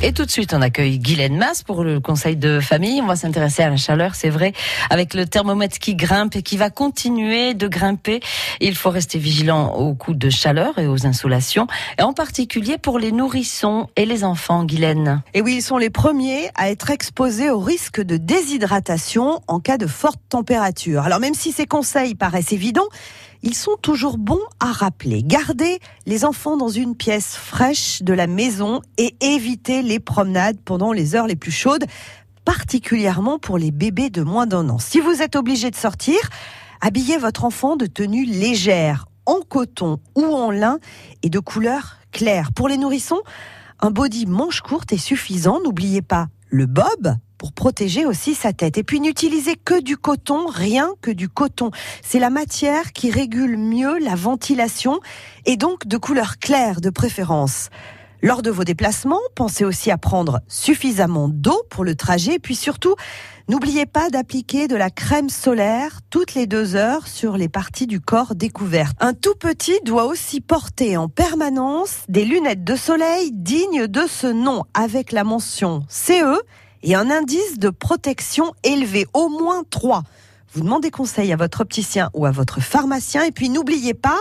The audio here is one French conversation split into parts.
Et tout de suite, on accueille Guylaine Masse pour le conseil de famille. On va s'intéresser à la chaleur, c'est vrai, avec le thermomètre qui grimpe et qui va continuer de grimper. Il faut rester vigilant aux coups de chaleur et aux insolations, et en particulier pour les nourrissons et les enfants, Guylaine. Et oui, ils sont les premiers à être exposés au risque de déshydratation en cas de forte température. Alors même si ces conseils paraissent évidents, ils sont toujours bons à rappeler. Gardez les enfants dans une pièce fraîche de la maison et évitez les promenades pendant les heures les plus chaudes, particulièrement pour les bébés de moins d'un an. Si vous êtes obligé de sortir, habillez votre enfant de tenue légère, en coton ou en lin et de couleur claire. Pour les nourrissons, un body manche courte est suffisant. N'oubliez pas le bob pour protéger aussi sa tête. Et puis n'utilisez que du coton, rien que du coton. C'est la matière qui régule mieux la ventilation et donc de couleur claire de préférence. Lors de vos déplacements, pensez aussi à prendre suffisamment d'eau pour le trajet. Et puis surtout, n'oubliez pas d'appliquer de la crème solaire toutes les deux heures sur les parties du corps découvertes. Un tout petit doit aussi porter en permanence des lunettes de soleil dignes de ce nom avec la mention CE et un indice de protection élevé, au moins 3. Vous demandez conseil à votre opticien ou à votre pharmacien et puis n'oubliez pas,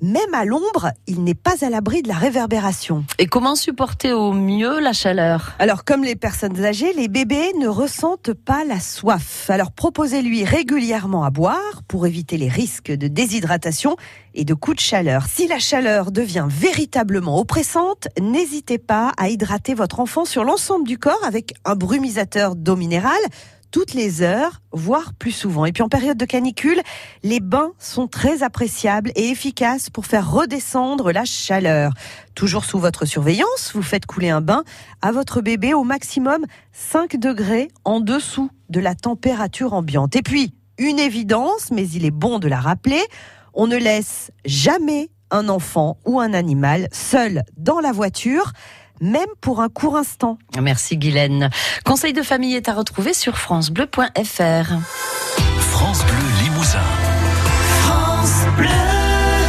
même à l'ombre, il n'est pas à l'abri de la réverbération. Et comment supporter au mieux la chaleur? Alors, comme les personnes âgées, les bébés ne ressentent pas la soif. Alors, proposez-lui régulièrement à boire pour éviter les risques de déshydratation et de coups de chaleur. Si la chaleur devient véritablement oppressante, n'hésitez pas à hydrater votre enfant sur l'ensemble du corps avec un brumisateur d'eau minérale toutes les heures, voire plus souvent. Et puis en période de canicule, les bains sont très appréciables et efficaces pour faire redescendre la chaleur. Toujours sous votre surveillance, vous faites couler un bain à votre bébé au maximum 5 degrés en dessous de la température ambiante. Et puis, une évidence, mais il est bon de la rappeler, on ne laisse jamais un enfant ou un animal seul dans la voiture même pour un court instant. Merci Guylaine. Conseil de famille est à retrouver sur francebleu.fr. France Bleu Limousin. France Bleu.